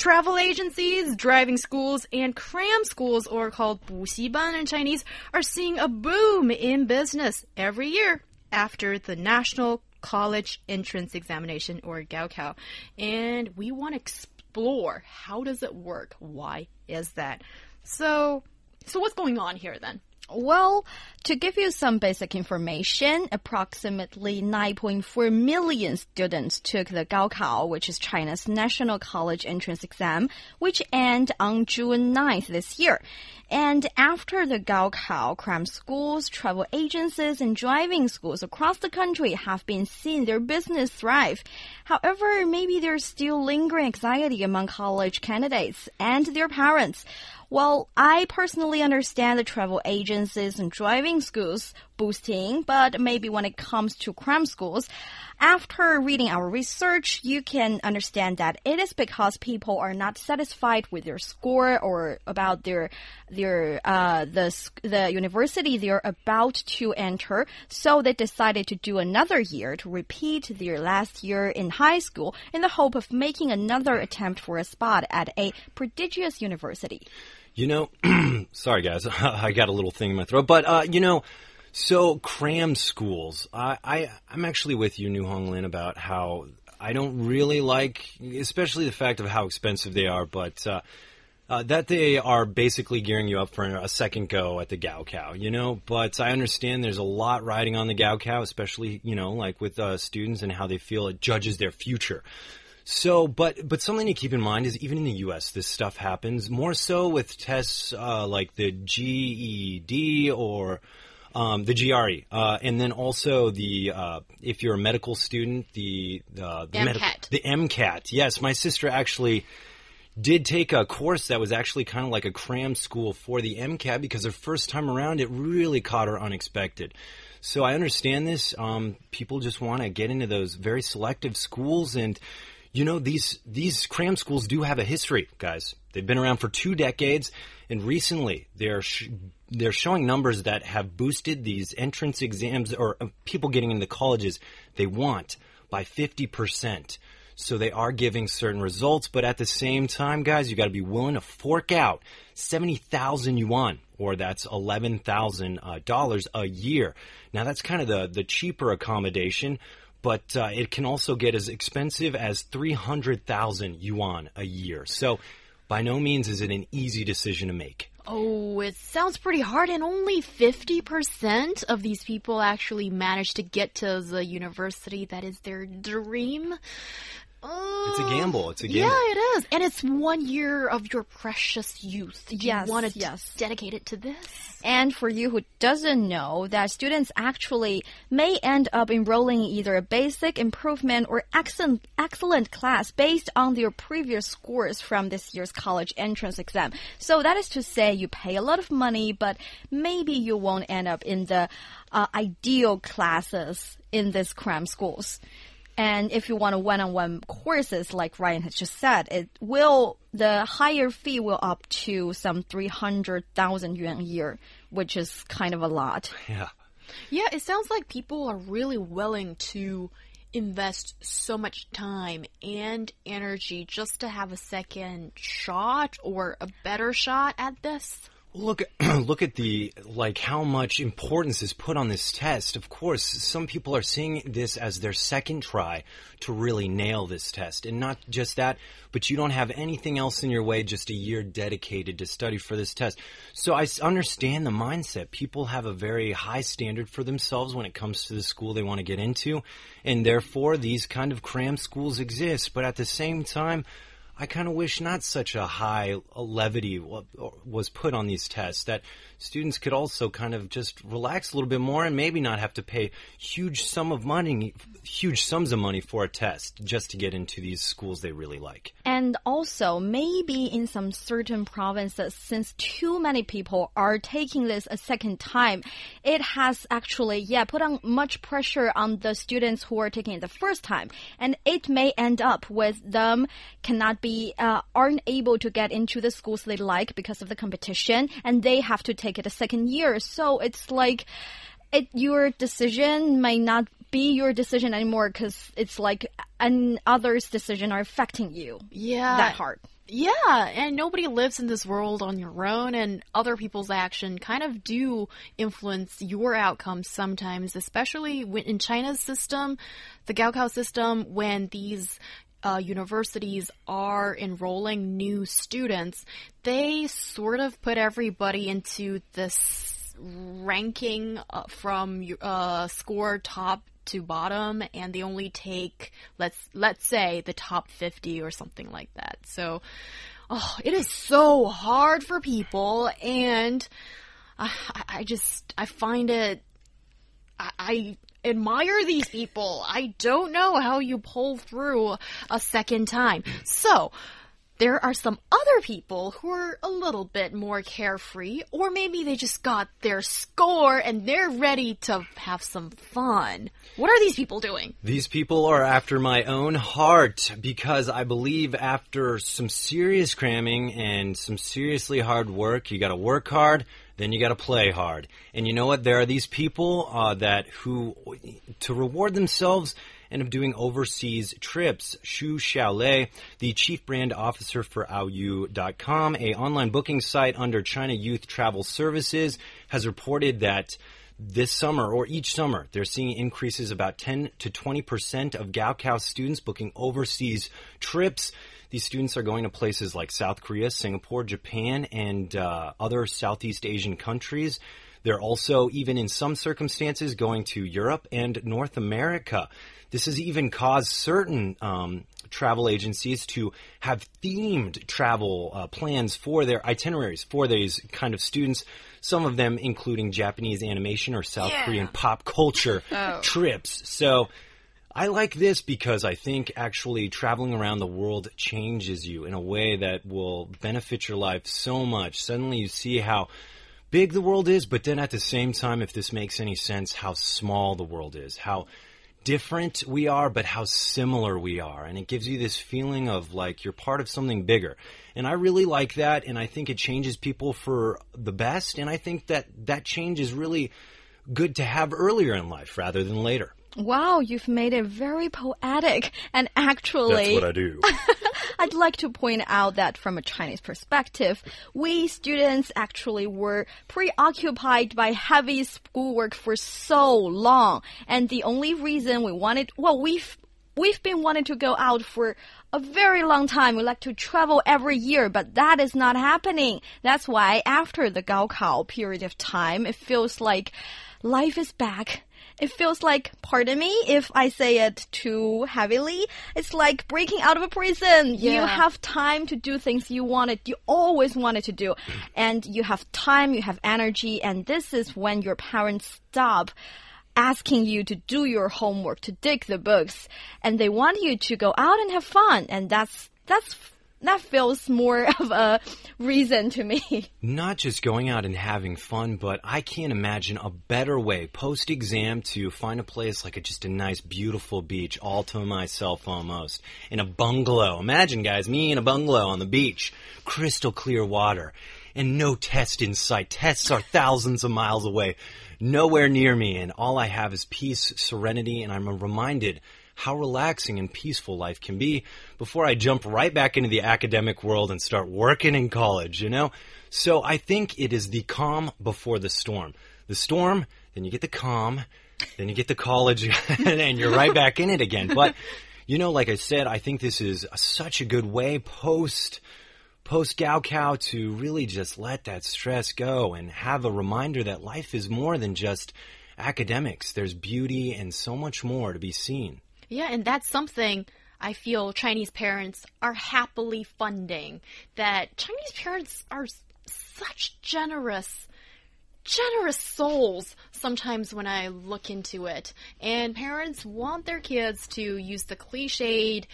Travel agencies, driving schools, and cram schools, or called 补习班 in Chinese, are seeing a boom in business every year after the National College Entrance Examination or Gaokao. And we want to explore how does it work? Why is that? So, so what's going on here then? Well, to give you some basic information, approximately 9.4 million students took the Gaokao, which is China's national college entrance exam, which end on June 9th this year. And after the Gaokao, cram schools, travel agencies, and driving schools across the country have been seeing their business thrive. However, maybe there's still lingering anxiety among college candidates and their parents. Well, I personally understand the travel agencies and driving schools boosting, but maybe when it comes to cram schools, after reading our research, you can understand that it is because people are not satisfied with their score or about their their uh, the the university they're about to enter. So they decided to do another year to repeat their last year in high school in the hope of making another attempt for a spot at a prestigious university. You know, sorry guys, I got a little thing in my throat, but uh, you know, so cram schools. I, I I'm actually with you, Niu Honglin, about how I don't really like, especially the fact of how expensive they are, but. Uh, uh, that they are basically gearing you up for a second go at the Gaokao, you know. But I understand there's a lot riding on the Gaokao, especially you know, like with uh, students and how they feel it judges their future. So, but but something to keep in mind is even in the U.S., this stuff happens more so with tests uh, like the GED or um, the GRE, uh, and then also the uh, if you're a medical student, the uh, the MCAT. the MCAT. Yes, my sister actually did take a course that was actually kind of like a cram school for the MCAT because her first time around it really caught her unexpected. So I understand this. Um, people just want to get into those very selective schools and you know these these cram schools do have a history, guys. They've been around for two decades, and recently they're sh- they're showing numbers that have boosted these entrance exams or uh, people getting into colleges they want by fifty percent. So they are giving certain results, but at the same time, guys, you got to be willing to fork out seventy thousand yuan, or that's eleven thousand uh, dollars a year. Now that's kind of the the cheaper accommodation but uh, it can also get as expensive as 300,000 yuan a year. So by no means is it an easy decision to make. Oh, it sounds pretty hard, and only 50% of these people actually manage to get to the university that is their dream. It's a gamble. It's a gamble. Yeah, it is. And it's one year of your precious youth. You Yes, want to yes. dedicate it to this? And for you who doesn't know, that students actually may end up enrolling in either a basic, improvement, or excellent, excellent class based on their previous scores from this year's college entrance exam. So that is to say, you pay a lot of money, but maybe you won't end up in the uh, ideal classes in these cram schools. And if you want a one-on-one courses, like Ryan has just said, it will the higher fee will up to some three hundred thousand yuan a year, which is kind of a lot. Yeah. Yeah, it sounds like people are really willing to invest so much time and energy just to have a second shot or a better shot at this. Look, look at the like how much importance is put on this test. Of course, some people are seeing this as their second try to really nail this test, and not just that, but you don't have anything else in your way. Just a year dedicated to study for this test. So i understand the mindset. People have a very high standard for themselves when it comes to the school they want to get into, and therefore these kind of cram schools exist. But at the same time. I kind of wish not such a high levity was put on these tests, that students could also kind of just relax a little bit more and maybe not have to pay huge sum of money, huge sums of money for a test just to get into these schools they really like. And also, maybe in some certain provinces, since too many people are taking this a second time, it has actually, yeah, put on much pressure on the students who are taking it the first time. And it may end up with them cannot be, uh, aren't able to get into the schools they like because of the competition, and they have to take it a second year. So it's like, it, your decision may not be your decision anymore because it's like an others' decision are affecting you. Yeah. That hard. Yeah, and nobody lives in this world on your own, and other people's action kind of do influence your outcomes sometimes, especially when in China's system, the Gaokao system, when these uh, universities are enrolling new students, they sort of put everybody into this ranking uh, from uh, score top to bottom and they only take let's let's say the top 50 or something like that. So oh, it is so hard for people and I, I just I find it I, I admire these people. I don't know how you pull through a second time. So, there are some other people who are a little bit more carefree, or maybe they just got their score and they're ready to have some fun. What are these people doing? These people are after my own heart because I believe after some serious cramming and some seriously hard work, you gotta work hard, then you got to play hard. And you know what? There are these people uh, that who, to reward themselves, end up doing overseas trips. Xu Xiaolei, the chief brand officer for Aoyou.com, a online booking site under China Youth Travel Services, has reported that this summer or each summer, they're seeing increases about 10 to 20% of Gaokao students booking overseas trips. These students are going to places like South Korea, Singapore, Japan, and uh, other Southeast Asian countries. They're also, even in some circumstances, going to Europe and North America. This has even caused certain um, travel agencies to have themed travel uh, plans for their itineraries for these kind of students. Some of them including Japanese animation or South yeah. Korean pop culture oh. trips. So I like this because I think actually traveling around the world changes you in a way that will benefit your life so much. Suddenly you see how big the world is, but then at the same time, if this makes any sense, how small the world is, how different we are, but how similar we are. And it gives you this feeling of like you're part of something bigger. And I really like that. And I think it changes people for the best. And I think that that change is really good to have earlier in life rather than later. Wow, you've made it very poetic. And actually, that's what I do. I'd like to point out that from a Chinese perspective, we students actually were preoccupied by heavy schoolwork for so long. And the only reason we wanted, well, we've We've been wanting to go out for a very long time. We like to travel every year, but that is not happening. That's why after the Gaokao period of time, it feels like life is back it feels like, pardon me if I say it too heavily, it's like breaking out of a prison. Yeah. You have time to do things you wanted, you always wanted to do. And you have time, you have energy, and this is when your parents stop asking you to do your homework, to dig the books, and they want you to go out and have fun. And that's, that's that feels more of a reason to me. Not just going out and having fun, but I can't imagine a better way post exam to find a place like a, just a nice, beautiful beach, all to myself almost, in a bungalow. Imagine, guys, me in a bungalow on the beach, crystal clear water, and no test in sight. Tests are thousands of miles away, nowhere near me, and all I have is peace, serenity, and I'm reminded how relaxing and peaceful life can be before I jump right back into the academic world and start working in college, you know? So I think it is the calm before the storm. The storm, then you get the calm, then you get the college, and you're right back in it again. But, you know, like I said, I think this is a, such a good way post post Gaokao to really just let that stress go and have a reminder that life is more than just academics. There's beauty and so much more to be seen. Yeah, and that's something I feel Chinese parents are happily funding. That Chinese parents are such generous generous souls sometimes when I look into it. And parents want their kids to use the cliched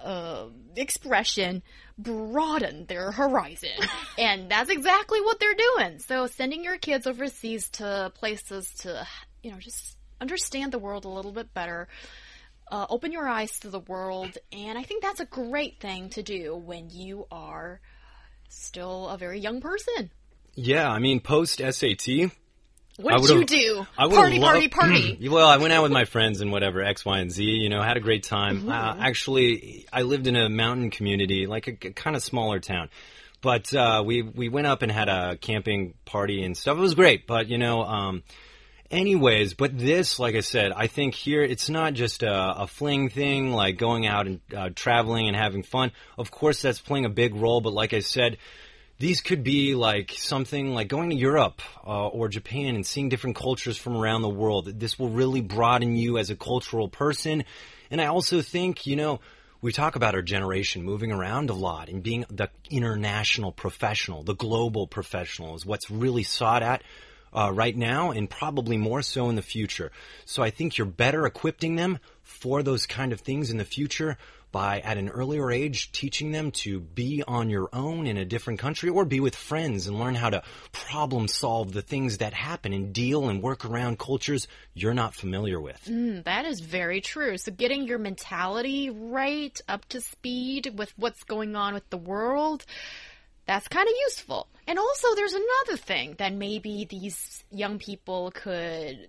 uh, expression, broaden their horizon. and that's exactly what they're doing. So sending your kids overseas to places to, you know, just understand the world a little bit better. Uh, open your eyes to the world, and I think that's a great thing to do when you are still a very young person. Yeah, I mean, post SAT, what did you do? I party, party, party. well, I went out with my friends and whatever, X, Y, and Z. You know, had a great time. Mm-hmm. Uh, actually, I lived in a mountain community, like a, a kind of smaller town. But uh, we we went up and had a camping party and stuff. It was great. But you know, um, anyways, but this, like I said, I think here it's not just a, a fling thing, like going out and uh, traveling and having fun. Of course, that's playing a big role. But like I said these could be like something like going to Europe uh, or Japan and seeing different cultures from around the world. This will really broaden you as a cultural person. And I also think, you know, we talk about our generation moving around a lot and being the international professional, the global professional is what's really sought at uh, right now and probably more so in the future. So I think you're better equipping them for those kind of things in the future by at an earlier age teaching them to be on your own in a different country or be with friends and learn how to problem solve the things that happen and deal and work around cultures you're not familiar with. Mm, that is very true. So getting your mentality right up to speed with what's going on with the world that's kind of useful. And also, there's another thing that maybe these young people could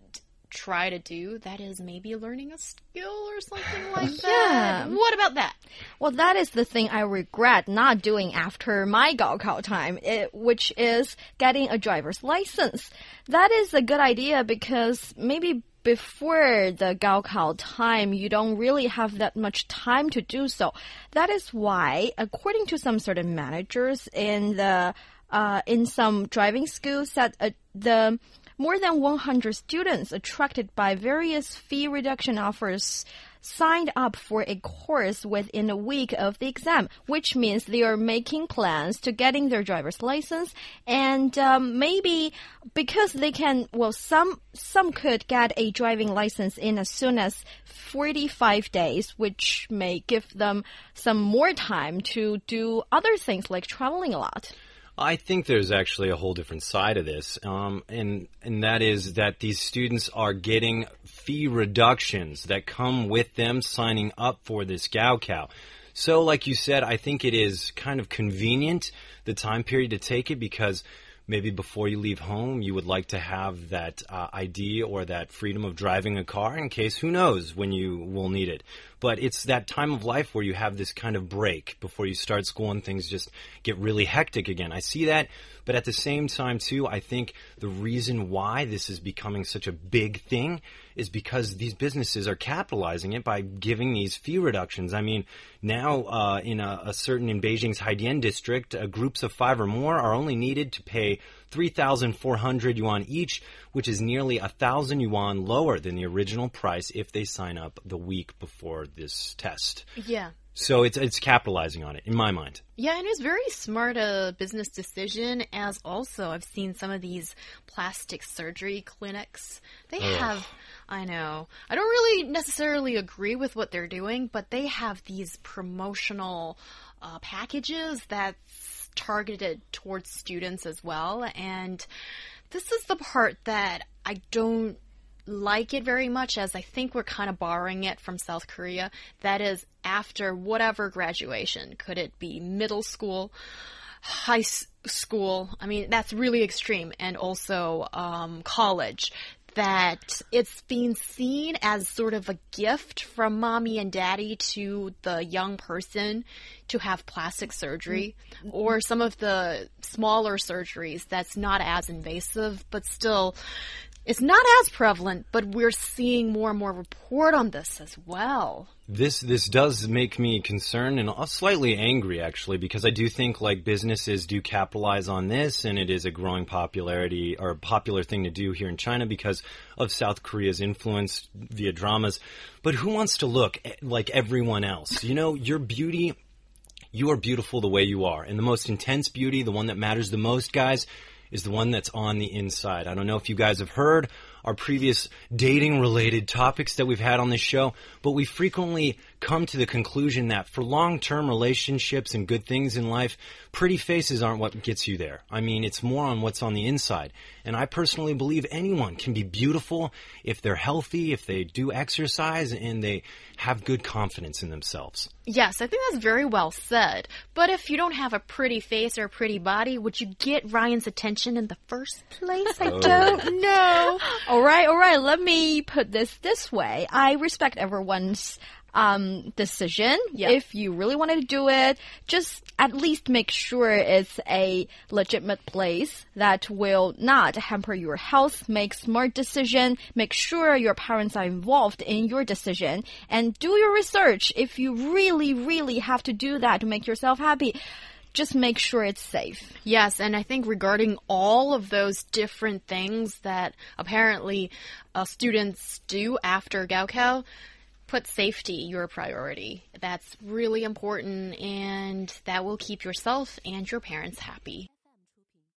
try to do that is maybe learning a skill or something like that. Yeah. What about that? Well, that is the thing I regret not doing after my Gaokao time, it, which is getting a driver's license. That is a good idea because maybe before the Gaokao time, you don't really have that much time to do so. That is why, according to some of managers in the uh, in some driving schools, that uh, the more than 100 students attracted by various fee reduction offers signed up for a course within a week of the exam, which means they are making plans to getting their driver's license. And um, maybe because they can, well, some some could get a driving license in as soon as 45 days, which may give them some more time to do other things like traveling a lot. I think there's actually a whole different side of this, um, and and that is that these students are getting fee reductions that come with them signing up for this Gaokao. So, like you said, I think it is kind of convenient the time period to take it because maybe before you leave home, you would like to have that uh, ID or that freedom of driving a car in case who knows when you will need it. But it's that time of life where you have this kind of break before you start school and things just get really hectic again. I see that, but at the same time, too, I think the reason why this is becoming such a big thing is because these businesses are capitalizing it by giving these fee reductions. I mean, now uh, in a, a, certain in Beijing's Haidian district, uh, groups of five or more are only needed to pay 3,400 yuan each, which is nearly a thousand yuan lower than the original price if they sign up the week before this test. Yeah. So it's it's capitalizing on it in my mind. Yeah, and it's very smart a business decision. As also, I've seen some of these plastic surgery clinics. They Ugh. have, I know, I don't really necessarily agree with what they're doing, but they have these promotional uh, packages that's targeted towards students as well. And this is the part that I don't like it very much as I think we're kind of borrowing it from South Korea. That is, after whatever graduation, could it be middle school, high school? I mean, that's really extreme, and also um, college. That it's being seen as sort of a gift from mommy and daddy to the young person to have plastic surgery mm-hmm. or some of the smaller surgeries that's not as invasive, but still it's not as prevalent, but we're seeing more and more report on this as well. This this does make me concerned and slightly angry actually because I do think like businesses do capitalize on this and it is a growing popularity or popular thing to do here in China because of South Korea's influence via dramas. But who wants to look eh, like everyone else? You know, your beauty you are beautiful the way you are. And the most intense beauty, the one that matters the most, guys, is the one that's on the inside. I don't know if you guys have heard our previous dating related topics that we've had on this show, but we frequently come to the conclusion that for long term relationships and good things in life, pretty faces aren't what gets you there. I mean, it's more on what's on the inside. And I personally believe anyone can be beautiful if they're healthy, if they do exercise, and they have good confidence in themselves. Yes, I think that's very well said. But if you don't have a pretty face or a pretty body, would you get Ryan's attention in the first place? I Oh. don't know. All right, all right. Let me put this this way. I respect everyone's um, decision. Yeah. If you really wanted to do it, just at least make sure it's a legitimate place that will not hamper your health. Make smart decision. Make sure your parents are involved in your decision and do your research. If you really, really have to do that to make yourself happy, just make sure it's safe. Yes, and I think regarding all of those different things that apparently uh, students do after Gaokao, put safety your priority. That's really important, and that will keep yourself and your parents happy.